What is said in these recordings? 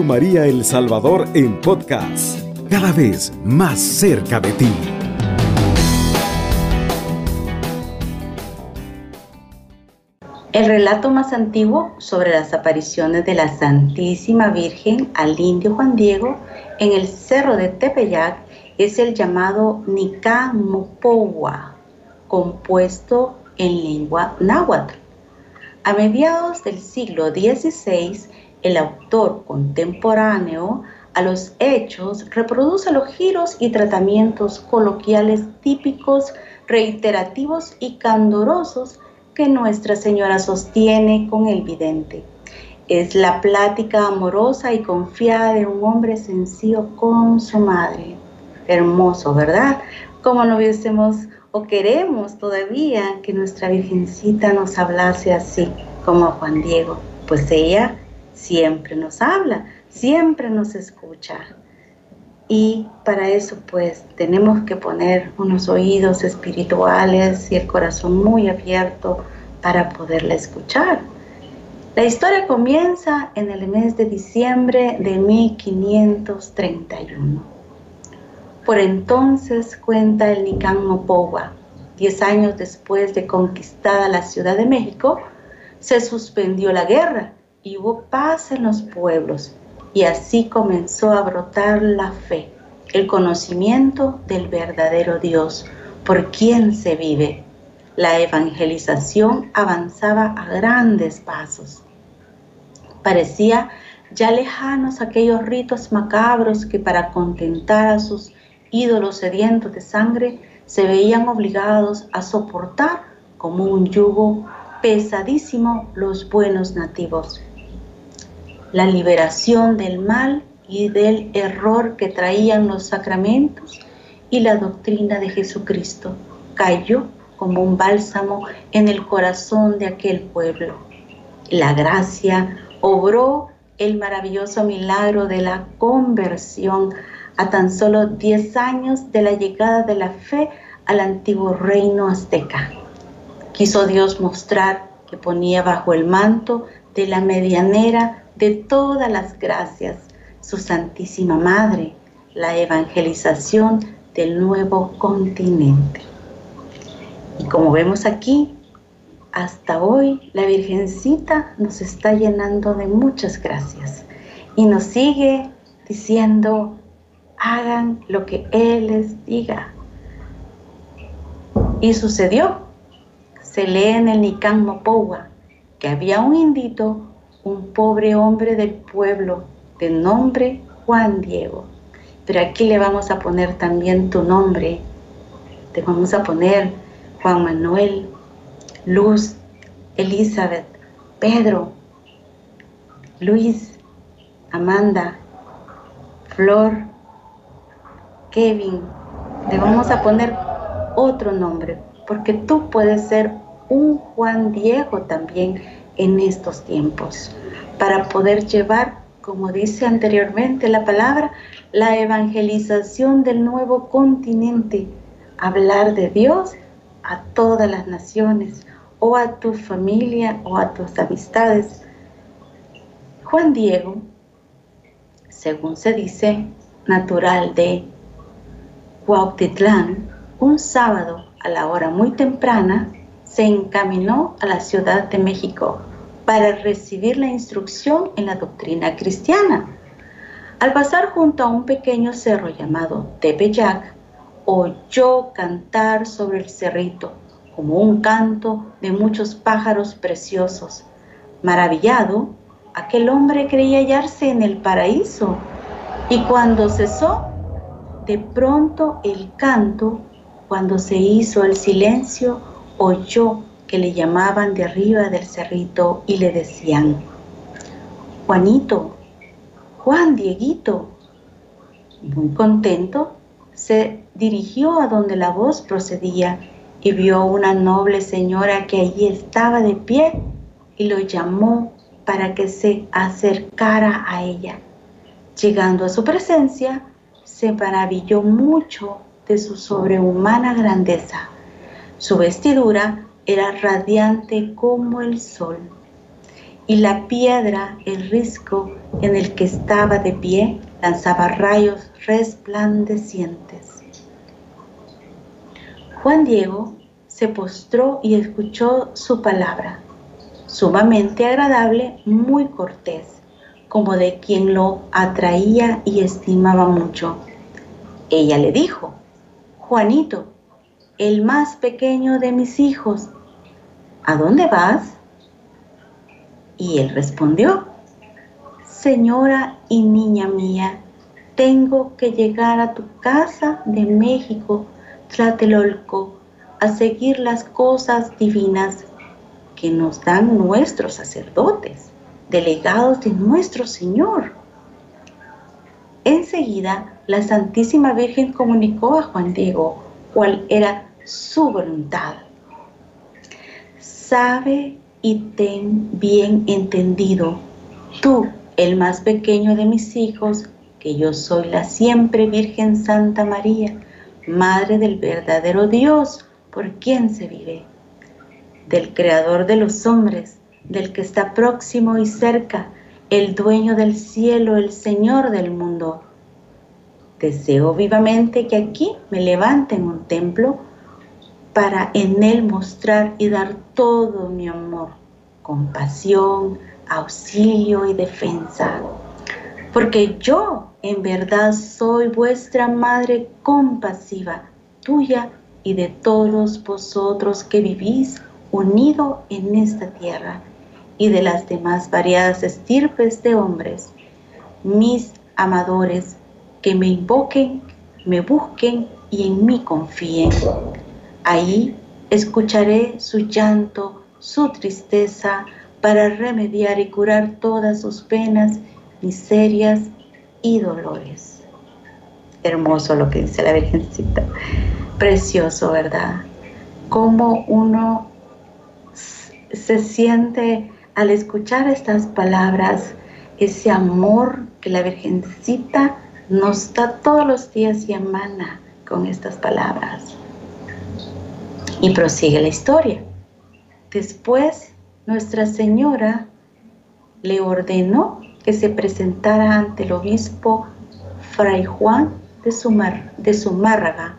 María El Salvador en podcast, cada vez más cerca de ti. El relato más antiguo sobre las apariciones de la Santísima Virgen al indio Juan Diego en el cerro de Tepeyac es el llamado Nican compuesto en lengua náhuatl. A mediados del siglo XVI, el autor contemporáneo a los hechos reproduce los giros y tratamientos coloquiales típicos, reiterativos y candorosos que Nuestra Señora sostiene con el vidente. Es la plática amorosa y confiada de un hombre sencillo con su madre. Hermoso, ¿verdad? Como no hubiésemos o queremos todavía que nuestra Virgencita nos hablase así como a Juan Diego, pues ella siempre nos habla, siempre nos escucha. Y para eso pues tenemos que poner unos oídos espirituales y el corazón muy abierto para poderla escuchar. La historia comienza en el mes de diciembre de 1531. Por entonces cuenta el Nican Mopowa, diez años después de conquistada la Ciudad de México, se suspendió la guerra y hubo paz en los pueblos, y así comenzó a brotar la fe, el conocimiento del verdadero Dios, por quien se vive. La evangelización avanzaba a grandes pasos. Parecía ya lejanos aquellos ritos macabros que para contentar a sus ídolos sedientos de sangre, se veían obligados a soportar como un yugo pesadísimo los buenos nativos. La liberación del mal y del error que traían los sacramentos y la doctrina de Jesucristo cayó como un bálsamo en el corazón de aquel pueblo. La gracia obró el maravilloso milagro de la conversión a tan solo 10 años de la llegada de la fe al antiguo reino azteca. Quiso Dios mostrar que ponía bajo el manto de la medianera de todas las gracias su Santísima Madre, la evangelización del nuevo continente. Y como vemos aquí, hasta hoy la Virgencita nos está llenando de muchas gracias y nos sigue diciendo, hagan lo que Él les diga. Y sucedió. Se lee en el Nican Mopowa que había un indito, un pobre hombre del pueblo, de nombre Juan Diego. Pero aquí le vamos a poner también tu nombre. Te vamos a poner Juan Manuel, Luz, Elizabeth, Pedro, Luis, Amanda, Flor, Kevin, le vamos a poner otro nombre, porque tú puedes ser un Juan Diego también en estos tiempos, para poder llevar, como dice anteriormente la palabra, la evangelización del nuevo continente, hablar de Dios a todas las naciones, o a tu familia, o a tus amistades. Juan Diego, según se dice, natural de Cuautitlán, un sábado a la hora muy temprana, se encaminó a la Ciudad de México para recibir la instrucción en la doctrina cristiana. Al pasar junto a un pequeño cerro llamado Tepeyac, oyó cantar sobre el cerrito como un canto de muchos pájaros preciosos. Maravillado, aquel hombre creía hallarse en el paraíso y cuando cesó de pronto el canto, cuando se hizo el silencio, oyó que le llamaban de arriba del cerrito y le decían, Juanito, Juan Dieguito. Muy contento, se dirigió a donde la voz procedía y vio una noble señora que allí estaba de pie y lo llamó para que se acercara a ella. Llegando a su presencia, se maravilló mucho de su sobrehumana grandeza. Su vestidura era radiante como el sol y la piedra, el risco en el que estaba de pie, lanzaba rayos resplandecientes. Juan Diego se postró y escuchó su palabra, sumamente agradable, muy cortés, como de quien lo atraía y estimaba mucho. Ella le dijo, Juanito, el más pequeño de mis hijos, ¿a dónde vas? Y él respondió, Señora y niña mía, tengo que llegar a tu casa de México, Tlatelolco, a seguir las cosas divinas que nos dan nuestros sacerdotes, delegados de nuestro Señor. Enseguida, la Santísima Virgen comunicó a Juan Diego cuál era su voluntad. Sabe y ten bien entendido, tú, el más pequeño de mis hijos, que yo soy la siempre Virgen Santa María, Madre del verdadero Dios, por quien se vive, del Creador de los hombres, del que está próximo y cerca, el dueño del cielo, el Señor del mundo. Deseo vivamente que aquí me levanten un templo para en él mostrar y dar todo mi amor, compasión, auxilio y defensa. Porque yo en verdad soy vuestra madre compasiva, tuya y de todos vosotros que vivís unido en esta tierra y de las demás variadas estirpes de hombres, mis amadores, que me invoquen, me busquen y en mí confíen. Ahí escucharé su llanto, su tristeza, para remediar y curar todas sus penas, miserias y dolores. Hermoso lo que dice la Virgencita. Precioso, ¿verdad? Cómo uno se siente al escuchar estas palabras, ese amor que la Virgencita nos da todos los días y emana con estas palabras. Y prosigue la historia. Después, Nuestra Señora le ordenó que se presentara ante el obispo Fray Juan de, Sumar, de Zumárraga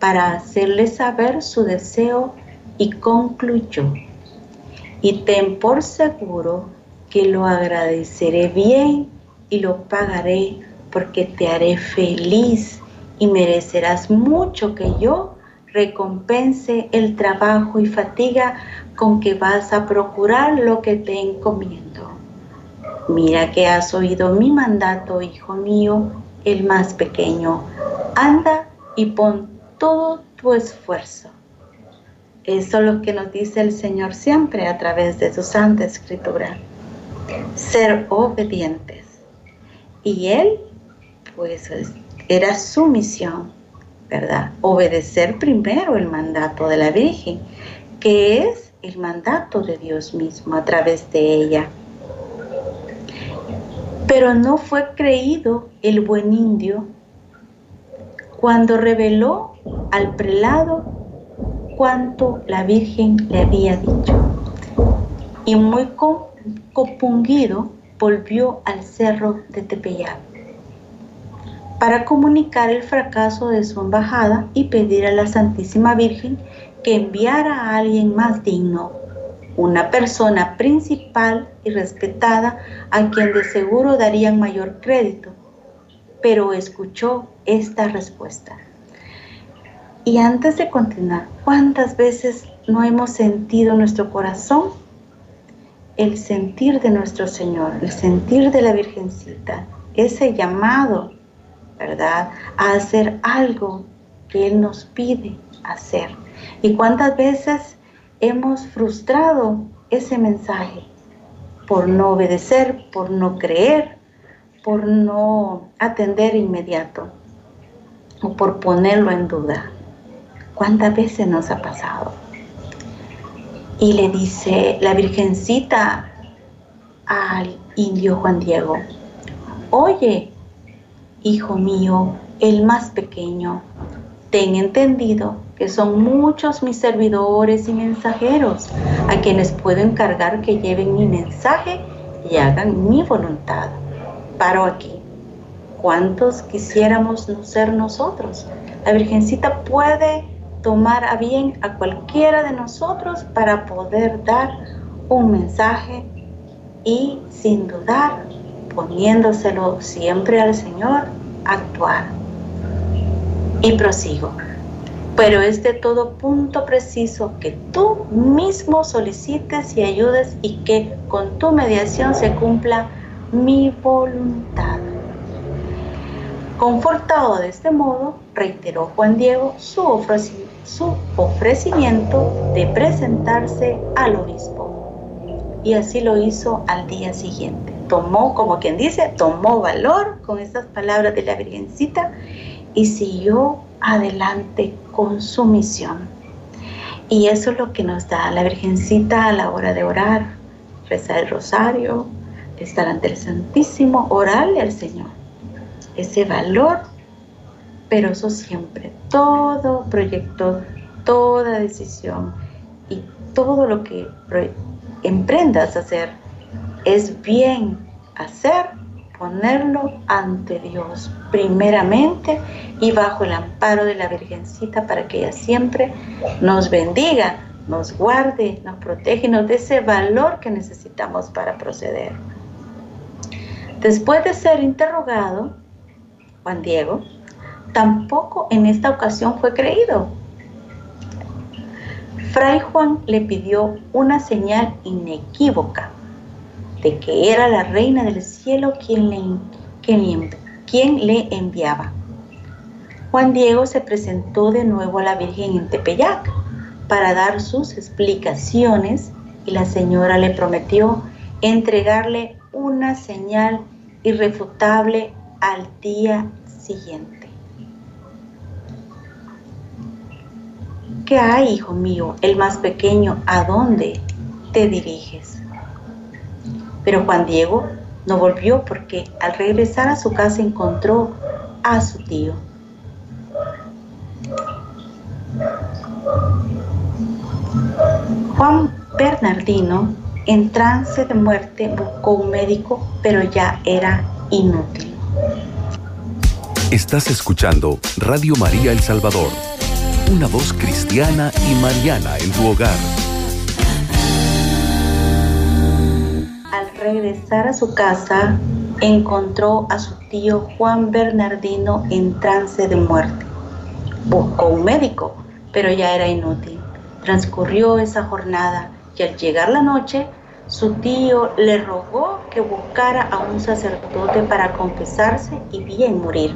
para hacerle saber su deseo y concluyó. Y ten por seguro que lo agradeceré bien y lo pagaré porque te haré feliz y merecerás mucho que yo recompense el trabajo y fatiga con que vas a procurar lo que te encomiendo. Mira que has oído mi mandato, hijo mío, el más pequeño. Anda y pon todo tu esfuerzo. Eso es lo que nos dice el Señor siempre a través de su Santa Escritura. Ser obedientes. Y Él, pues, era su misión Obedecer primero el mandato de la Virgen, que es el mandato de Dios mismo a través de ella. Pero no fue creído el buen indio cuando reveló al prelado cuanto la Virgen le había dicho. Y muy compungido volvió al cerro de Tepeyac para comunicar el fracaso de su embajada y pedir a la Santísima Virgen que enviara a alguien más digno, una persona principal y respetada a quien de seguro darían mayor crédito. Pero escuchó esta respuesta. Y antes de continuar, ¿cuántas veces no hemos sentido en nuestro corazón el sentir de nuestro Señor, el sentir de la Virgencita, ese llamado ¿verdad? A hacer algo que Él nos pide hacer. ¿Y cuántas veces hemos frustrado ese mensaje por no obedecer, por no creer, por no atender inmediato o por ponerlo en duda? ¿Cuántas veces nos ha pasado? Y le dice la Virgencita al indio Juan Diego, oye, Hijo mío, el más pequeño, ten entendido que son muchos mis servidores y mensajeros, a quienes puedo encargar que lleven mi mensaje y hagan mi voluntad. Paro aquí. ¿Cuántos quisiéramos no ser nosotros? La Virgencita puede tomar a bien a cualquiera de nosotros para poder dar un mensaje y sin dudar, poniéndoselo siempre al Señor, actuar. Y prosigo. Pero es de todo punto preciso que tú mismo solicites y ayudes y que con tu mediación se cumpla mi voluntad. Confortado de este modo, reiteró Juan Diego su, ofrecimiento de presentarse al obispo. Y así lo hizo al día siguiente. Tomó, como quien dice, tomó valor con estas palabras de la Virgencita y siguió adelante con su misión. Y eso es lo que nos da la Virgencita a la hora de orar, rezar el rosario, estar ante el Santísimo, orarle al Señor. Ese valor, pero eso siempre, todo proyecto, toda decisión y todo lo que emprendas a hacer es bien hacer ponerlo ante Dios primeramente y bajo el amparo de la Virgencita para que ella siempre nos bendiga, nos guarde, nos protege y nos dé ese valor que necesitamos para proceder. Después de ser interrogado, Juan Diego tampoco en esta ocasión fue creído. Fray Juan le pidió una señal inequívoca de que era la reina del cielo quien le, quien, le enviaba. Juan Diego se presentó de nuevo a la Virgen en Tepeyac para dar sus explicaciones y la señora le prometió entregarle una señal irrefutable al día siguiente. ¿Qué hay, hijo mío, el más pequeño? ¿A dónde te diriges? Pero Juan Diego no volvió porque al regresar a su casa encontró a su tío. Juan Bernardino, en trance de muerte, buscó un médico, pero ya era inútil. Estás escuchando Radio María El Salvador, una voz cristiana y mariana en tu hogar. Regresar a su casa, encontró a su tío Juan Bernardino en trance de muerte. Buscó un médico, pero ya era inútil. Transcurrió esa jornada y al llegar la noche, su tío le rogó que buscara a un sacerdote para confesarse y bien morir.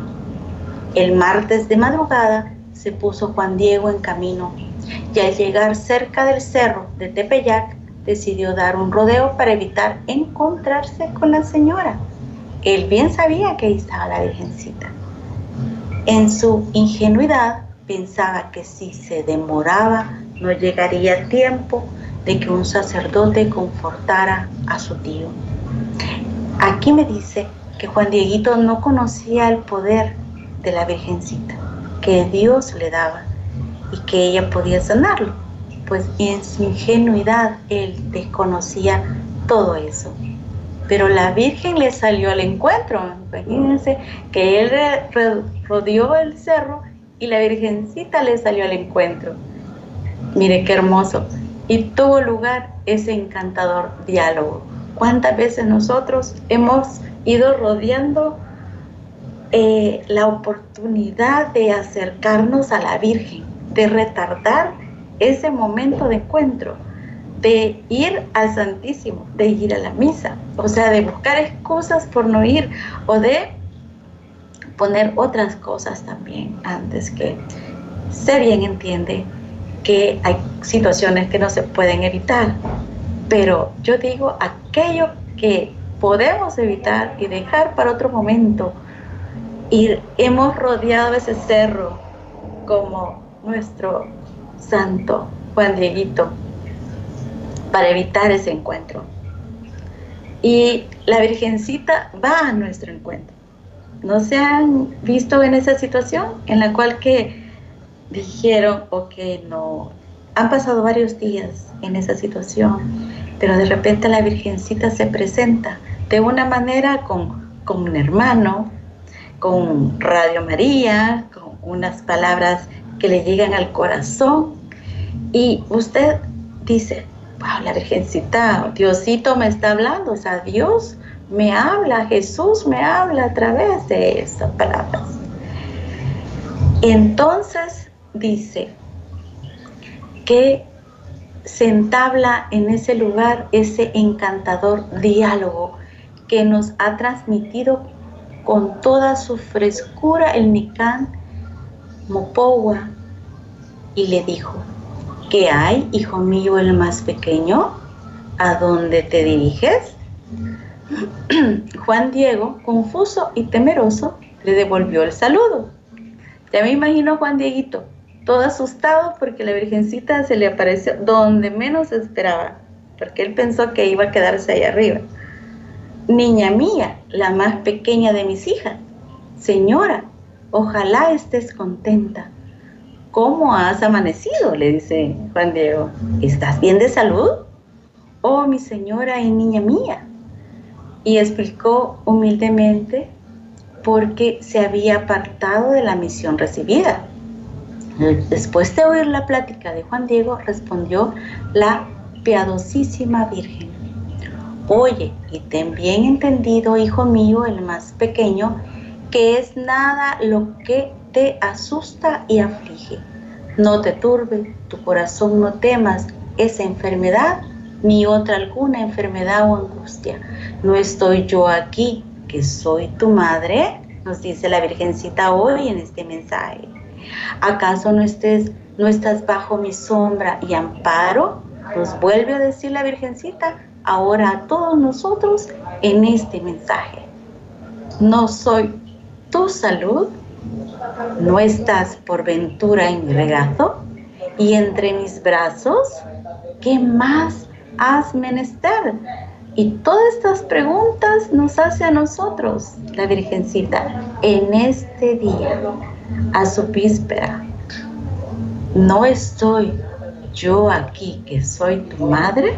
El martes de madrugada se puso Juan Diego en camino y al llegar cerca del cerro de Tepeyac decidió dar un rodeo para evitar encontrarse con la señora. Él bien sabía que ahí estaba la Virgencita. En su ingenuidad pensaba que si se demoraba no llegaría tiempo de que un sacerdote confortara a su tío. Aquí me dice que Juan Dieguito no conocía el poder de la Virgencita, que Dios le daba y que ella podía sanarlo pues en su ingenuidad él desconocía todo eso. Pero la Virgen le salió al encuentro. Imagínense que él rodeó el cerro y la Virgencita le salió al encuentro. Mire qué hermoso. Y tuvo lugar ese encantador diálogo. ¿Cuántas veces nosotros hemos ido rodeando eh, la oportunidad de acercarnos a la Virgen, de retardar ese momento de encuentro, de ir al Santísimo, de ir a la misa, o sea, de buscar excusas por no ir o de poner otras cosas también antes que se bien entiende que hay situaciones que no se pueden evitar, pero yo digo aquello que podemos evitar y dejar para otro momento. Y hemos rodeado ese cerro como nuestro santo Juan Dieguito para evitar ese encuentro. Y la Virgencita va a nuestro encuentro. ¿No se han visto en esa situación en la cual que dijeron, ok, no, han pasado varios días en esa situación, pero de repente la Virgencita se presenta de una manera con, con un hermano, con Radio María, con unas palabras que le llegan al corazón y usted dice, wow, la Virgencita, Diosito me está hablando, o sea, Dios me habla, Jesús me habla a través de esas palabras. Entonces dice que se entabla en ese lugar ese encantador diálogo que nos ha transmitido con toda su frescura el Nican Mopowa y le dijo, ¿qué hay, hijo mío, el más pequeño? ¿A dónde te diriges? Juan Diego, confuso y temeroso, le devolvió el saludo. Ya me imagino Juan Dieguito, todo asustado porque la Virgencita se le apareció donde menos esperaba, porque él pensó que iba a quedarse ahí arriba. Niña mía, la más pequeña de mis hijas, señora, ojalá estés contenta. ¿Cómo has amanecido? le dice Juan Diego. ¿Estás bien de salud? Oh, mi señora y niña mía. Y explicó humildemente porque se había apartado de la misión recibida. Después de oír la plática de Juan Diego, respondió la piadosísima Virgen. Oye, y ten bien entendido, hijo mío, el más pequeño, que es nada lo que te asusta y aflige. No te turbe, tu corazón no temas esa enfermedad ni otra alguna enfermedad o angustia. No estoy yo aquí, que soy tu madre, nos dice la Virgencita hoy en este mensaje. ¿Acaso no, estés, no estás bajo mi sombra y amparo? Nos vuelve a decir la Virgencita ahora a todos nosotros en este mensaje. No soy tu salud, no estás por ventura en mi regazo y entre mis brazos, ¿qué más has menester? Y todas estas preguntas nos hace a nosotros la Virgencita en este día, a su víspera. No estoy yo aquí que soy tu madre.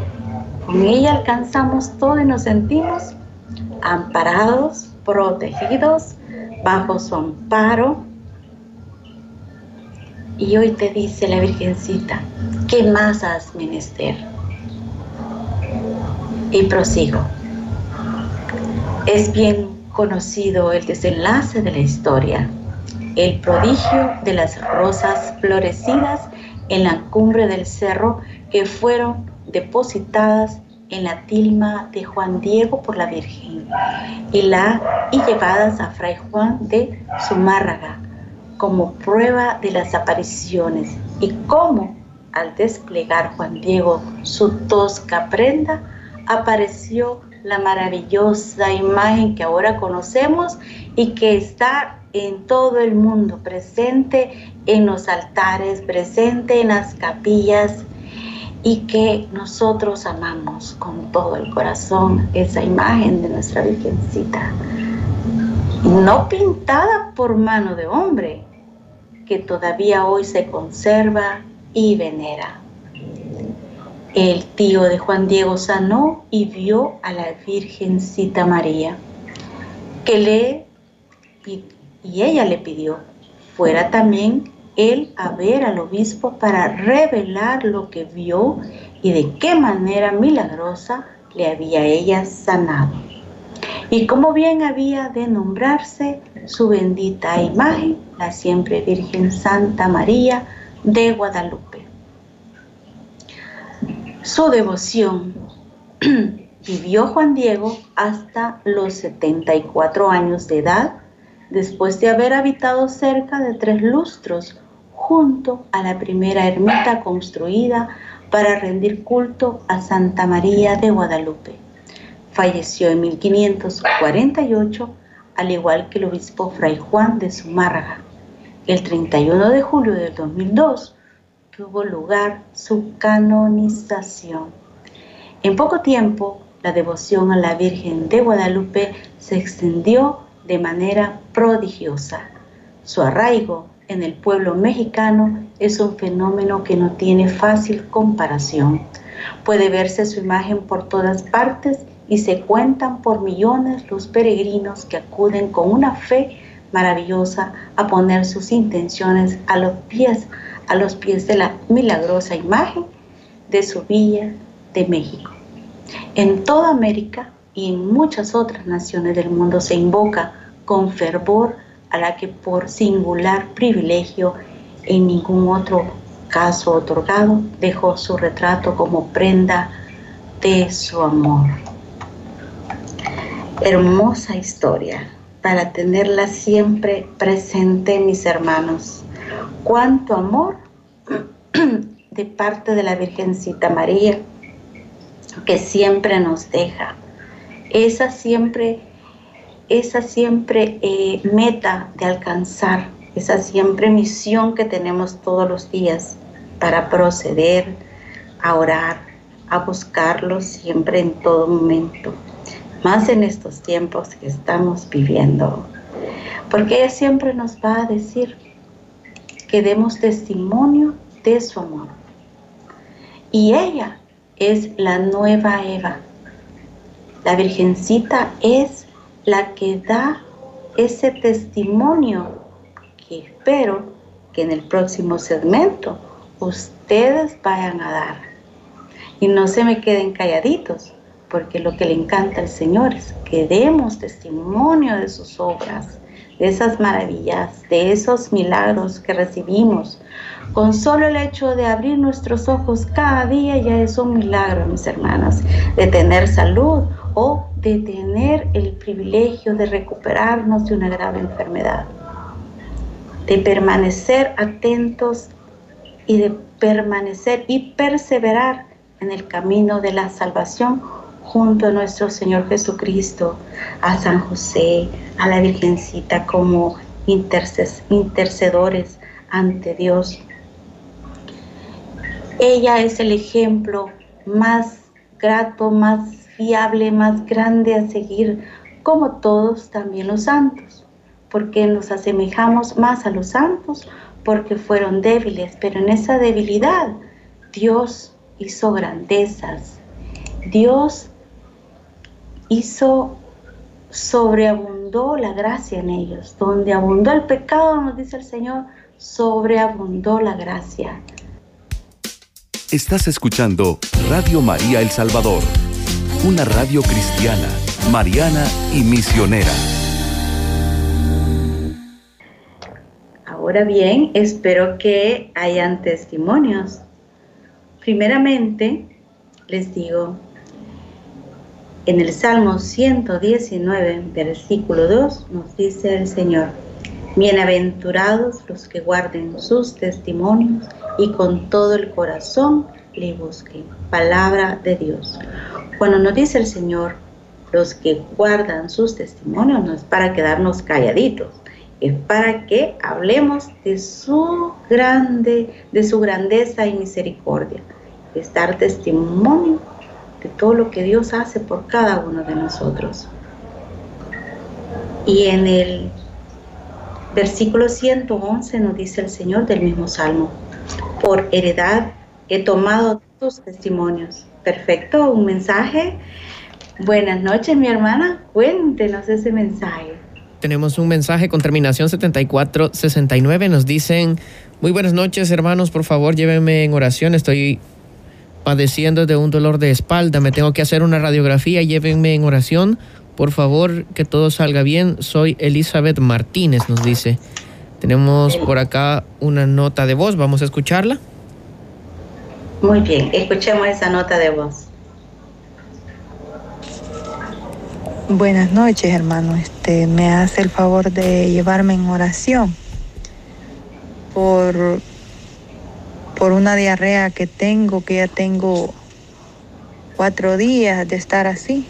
Con ella alcanzamos todo y nos sentimos amparados, protegidos, bajo su amparo. Y hoy te dice la Virgencita, ¿qué más has menester? Y prosigo. Es bien conocido el desenlace de la historia, el prodigio de las rosas florecidas en la cumbre del cerro que fueron depositadas en la tilma de Juan Diego por la Virgen y, la, y llevadas a Fray Juan de Zumárraga como prueba de las apariciones y cómo al desplegar Juan Diego su tosca prenda apareció la maravillosa imagen que ahora conocemos y que está en todo el mundo, presente en los altares, presente en las capillas y que nosotros amamos con todo el corazón esa imagen de nuestra Virgencita, no pintada por mano de hombre, que todavía hoy se conserva y venera. El tío de Juan Diego sanó y vio a la Virgencita María, que le y, ella le pidió fuera también él a ver al obispo para revelar lo que vio y de qué manera milagrosa le había ella sanado. Y cómo bien había de nombrarse su bendita imagen, la siempre Virgen Santa María de Guadalupe su devoción. Vivió Juan Diego hasta los 74 años de edad, después de haber habitado cerca de tres lustros junto a la primera ermita construida para rendir culto a Santa María de Guadalupe. Falleció en 1548, al igual que el obispo Fray Juan de Zumárraga. El 31 de julio del 2002 tuvo lugar su canonización. En poco tiempo, la devoción a la Virgen de Guadalupe se extendió de manera prodigiosa. Su arraigo en el pueblo mexicano es un fenómeno que no tiene fácil comparación. Puede verse su imagen por todas partes y se cuentan por millones los peregrinos que acuden con una fe maravillosa a poner sus intenciones a los pies, a los pies de la milagrosa imagen de su villa de México. En toda América y en muchas otras naciones del mundo se invoca con fervor a la que por singular privilegio en ningún otro caso otorgado dejó su retrato como prenda de su amor. Hermosa historia para tenerla siempre presente, mis hermanos. Cuánto amor de parte de la Virgencita María que siempre nos deja. Esa siempre esa siempre eh, meta de alcanzar, esa siempre misión que tenemos todos los días para proceder a orar, a buscarlo siempre en todo momento, más en estos tiempos que estamos viviendo. Porque ella siempre nos va a decir que demos testimonio de su amor. Y ella es la nueva Eva. La Virgencita es la que da ese testimonio que espero que en el próximo segmento ustedes vayan a dar. Y no se me queden calladitos, porque lo que le encanta al Señor es que demos testimonio de sus obras, de esas maravillas, de esos milagros que recibimos. Con solo el hecho de abrir nuestros ojos cada día ya es un milagro, mis hermanas, de tener salud o de tener el privilegio de recuperarnos de una grave enfermedad, de permanecer atentos y de permanecer y perseverar en el camino de la salvación junto a nuestro Señor Jesucristo, a San José, a la Virgencita como intercedores ante Dios. Ella es el ejemplo más grato, más fiable, más grande a seguir, como todos también los santos, porque nos asemejamos más a los santos, porque fueron débiles, pero en esa debilidad Dios hizo grandezas, Dios hizo, sobreabundó la gracia en ellos, donde abundó el pecado, nos dice el Señor, sobreabundó la gracia. Estás escuchando Radio María El Salvador una radio cristiana, mariana y misionera. Ahora bien, espero que hayan testimonios. Primeramente, les digo, en el Salmo 119, versículo 2, nos dice el Señor, Bienaventurados los que guarden sus testimonios y con todo el corazón le busquen. Palabra de Dios. Cuando nos dice el Señor, los que guardan sus testimonios no es para quedarnos calladitos, es para que hablemos de su grande, de su grandeza y misericordia, es dar testimonio de todo lo que Dios hace por cada uno de nosotros. Y en el versículo 111 nos dice el Señor del mismo salmo, por heredad he tomado tus testimonios Perfecto, un mensaje. Buenas noches, mi hermana. Cuéntenos ese mensaje. Tenemos un mensaje con terminación 7469. Nos dicen, muy buenas noches, hermanos. Por favor, llévenme en oración. Estoy padeciendo de un dolor de espalda. Me tengo que hacer una radiografía. Llévenme en oración. Por favor, que todo salga bien. Soy Elizabeth Martínez, nos dice. Tenemos por acá una nota de voz. Vamos a escucharla. Muy bien, escuchemos esa nota de voz. Buenas noches, hermano. Este, me hace el favor de llevarme en oración por, por una diarrea que tengo, que ya tengo cuatro días de estar así.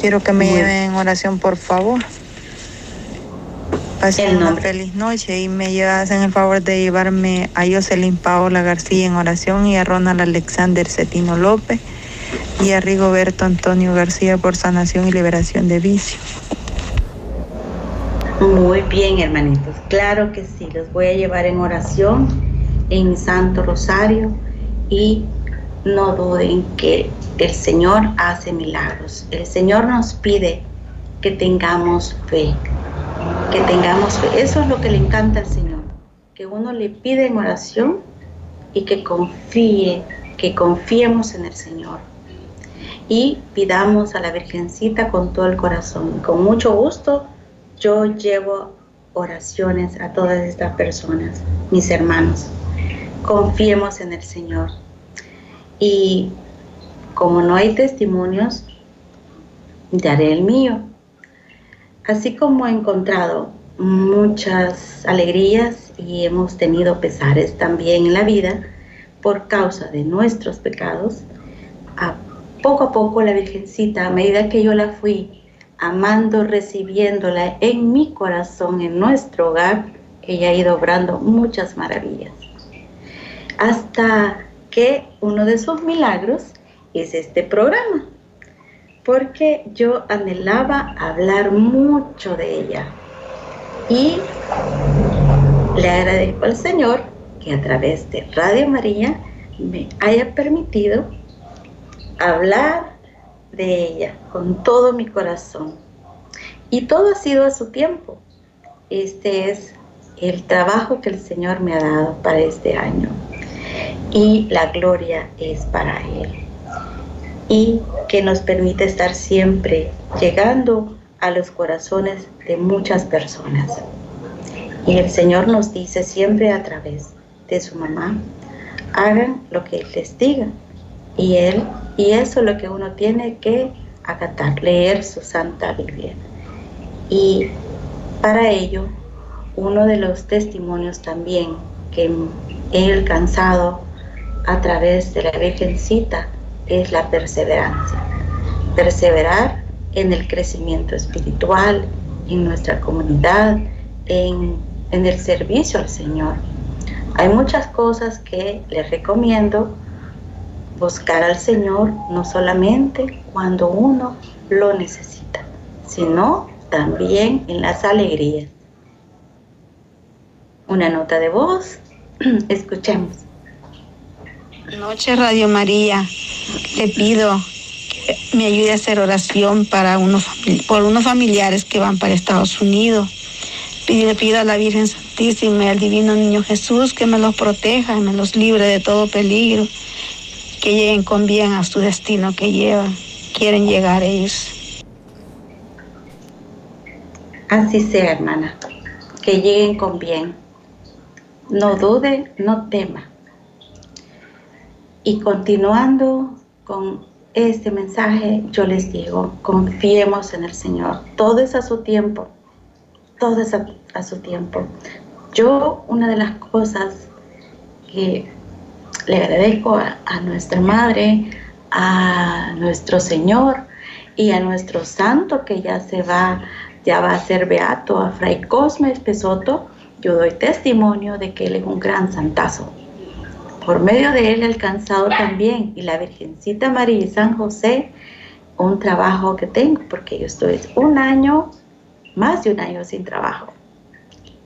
Quiero que me lleven en oración, por favor. Pasen una feliz noche y me hacen el favor de llevarme a Jocelyn Paola García en oración y a Ronald Alexander Cetino López y a Rigoberto Antonio García por sanación y liberación de vicio. Muy bien, hermanitos. Claro que sí. Los voy a llevar en oración en Santo Rosario y no duden que el Señor hace milagros. El Señor nos pide que tengamos fe, que tengamos fe. Eso es lo que le encanta al Señor, que uno le pide en oración y que confíe, que confiemos en el Señor. Y pidamos a la Virgencita con todo el corazón. Con mucho gusto yo llevo oraciones a todas estas personas, mis hermanos. Confiemos en el Señor. Y como no hay testimonios, daré el mío. Así como he encontrado muchas alegrías y hemos tenido pesares también en la vida por causa de nuestros pecados, a poco a poco la Virgencita, a medida que yo la fui amando, recibiéndola en mi corazón, en nuestro hogar, ella ha ido obrando muchas maravillas. Hasta que uno de sus milagros es este programa, porque yo anhelaba hablar mucho de ella. Y le agradezco al Señor que a través de Radio María me haya permitido hablar de ella con todo mi corazón. Y todo ha sido a su tiempo. Este es el trabajo que el Señor me ha dado para este año. Y la gloria es para Él y que nos permite estar siempre llegando a los corazones de muchas personas. Y el Señor nos dice siempre a través de su mamá, hagan lo que Él les diga. Y Él, y eso es lo que uno tiene que acatar, leer su Santa Biblia. Y para ello, uno de los testimonios también que he alcanzado a través de la Virgencita es la perseverancia. Perseverar en el crecimiento espiritual, en nuestra comunidad, en, el servicio al Señor. Hay muchas cosas que les recomiendo buscar al Señor no solamente cuando uno lo necesita, sino también en las alegrías. Una nota de voz, escuchemos. Noche Radio María, te pido que me ayude a hacer oración para unos, por unos familiares que van para Estados Unidos. Le pido a la Virgen Santísima y al Divino Niño Jesús que me los proteja y me los libre de todo peligro, que lleguen con bien a su destino que llevan, quieren llegar ellos. Así sea, hermana, que lleguen con bien. No dude, no tema. Y continuando con este mensaje, yo les digo, confiemos en el Señor. Todo es a su tiempo. Todo es a, su tiempo. Yo, una de las cosas que le agradezco a, a, nuestra Madre, a nuestro Señor y a nuestro Santo que ya se va, ya va a ser beato, a Fray Cosme Espesoto, yo doy testimonio de que él es un gran santazo por medio de él he alcanzado también, y la Virgencita María y San José, un trabajo que tengo, porque yo estoy un año, más de un año sin trabajo.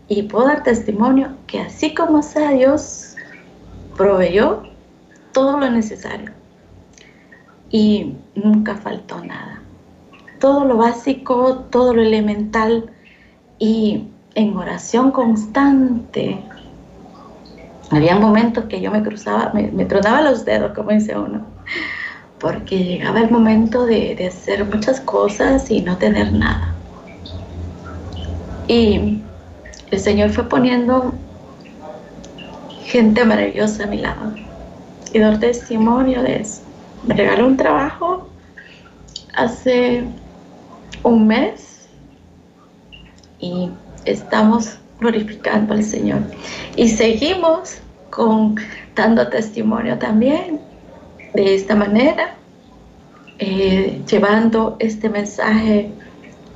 Y puedo dar testimonio que así como sea Dios proveyó todo lo necesario. Y nunca faltó nada. Todo lo básico, todo lo elemental y en oración constante, había momentos que yo me cruzaba, me, tronaba los dedos, como dice uno, porque llegaba el momento de, hacer muchas cosas y no tener nada. Y el Señor fue poniendo gente maravillosa a mi lado y dar testimonio de eso. Me regaló un trabajo hace un mes y estamos glorificando al Señor. Y seguimos con, dando testimonio también de esta manera, eh, llevando este mensaje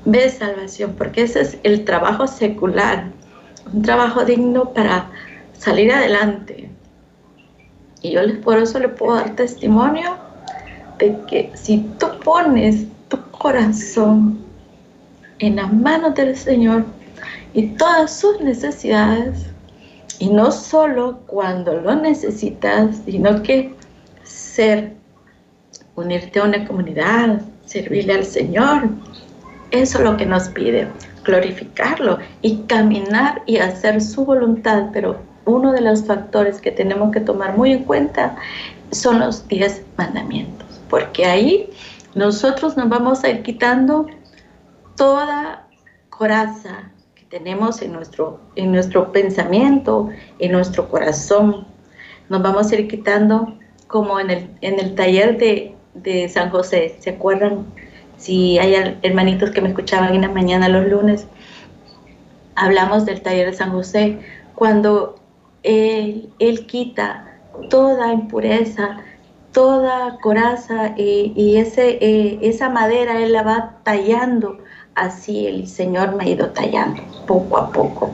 de salvación, porque ese es el trabajo secular, un trabajo digno para salir adelante. Y yo les, por eso le puedo dar testimonio de que si tú pones tu corazón en las manos del Señor, y todas sus necesidades. Y no solo cuando lo necesitas, sino que ser, unirte a una comunidad, servirle al Señor. Eso es lo que nos pide, glorificarlo y caminar y hacer su voluntad. Pero uno de los factores que tenemos que tomar muy en cuenta son los diez mandamientos, porque ahí nosotros nos vamos a ir quitando toda coraza tenemos en nuestro, en nuestro pensamiento, en nuestro corazón. Nos vamos a ir quitando como en el, en el taller de, de San José, ¿se acuerdan? Si hay hermanitos que me escuchaban en la mañana los lunes, hablamos del taller de San José, cuando él, él quita toda impureza, toda coraza eh, y ese, eh, esa madera Él la va tallando. Así el Señor me ha ido tallando poco a poco.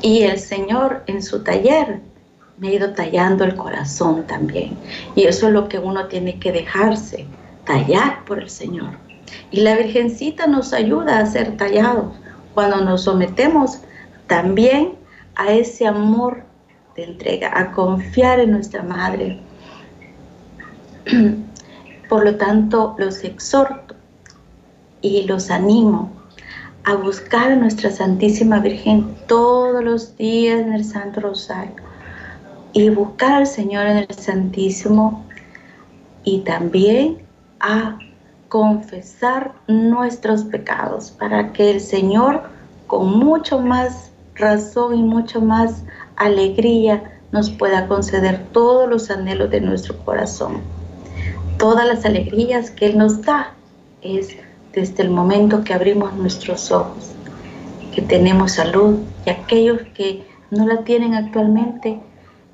Y el Señor en su taller me ha ido tallando el corazón también. Y eso es lo que uno tiene que dejarse, tallar por el Señor. Y la Virgencita nos ayuda a ser tallados cuando nos sometemos también a ese amor de entrega, a confiar en nuestra Madre. Por lo tanto, los exhorto y los animo a buscar a nuestra Santísima Virgen todos los días en el Santo Rosario y buscar al Señor en el Santísimo y también a confesar nuestros pecados para que el Señor con mucho más razón y mucho más alegría nos pueda conceder todos los anhelos de nuestro corazón. Todas las alegrías que Él nos da es desde el momento que abrimos nuestros ojos, que tenemos salud y aquellos que no la tienen actualmente,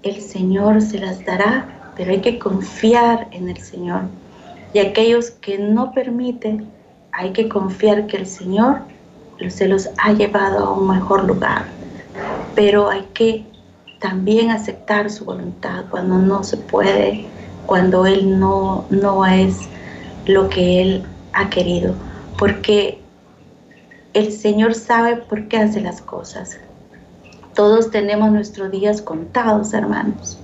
el Señor se las dará, pero hay que confiar en el Señor. Y aquellos que no permiten, hay que confiar que el Señor se los ha llevado a un mejor lugar. Pero hay que también aceptar su voluntad cuando no se puede, cuando Él no, no es lo que Él ha querido, porque el Señor sabe por qué hace las cosas. Todos tenemos nuestros días contados, hermanos,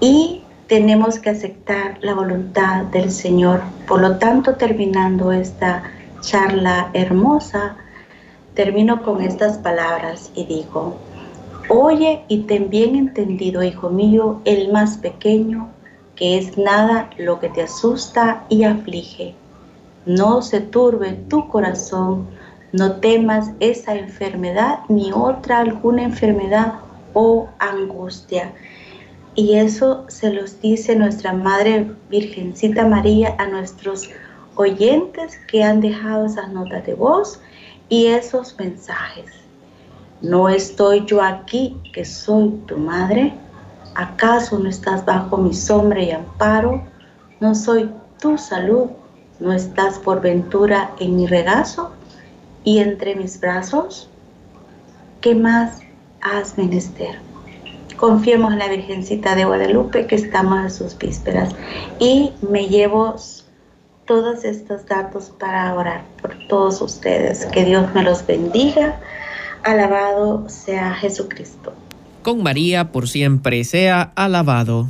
y tenemos que aceptar la voluntad del Señor. Por lo tanto, terminando esta charla hermosa, termino con estas palabras y digo, Oye y ten bien entendido, hijo mío, el más pequeño, que es nada lo que te asusta y aflige. No se turbe tu corazón, no temas esa enfermedad ni otra alguna enfermedad o angustia. Y eso se los dice nuestra Madre Virgencita María a nuestros oyentes que han dejado esas notas de voz y esos mensajes. ¿No estoy yo aquí que soy tu madre? ¿Acaso no estás bajo mi sombra y amparo? ¿No soy tu salud? ¿No estás por ventura en mi regazo y entre mis brazos? ¿Qué más has menester? Confiemos en la Virgencita de Guadalupe que estamos en sus vísperas y me llevo todos estos datos para orar por todos ustedes. Que Dios me los bendiga Alabado sea Jesucristo. Con María por siempre sea alabado.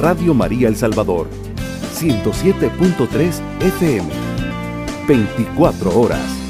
Radio María El Salvador, 107.3 FM, 24 horas.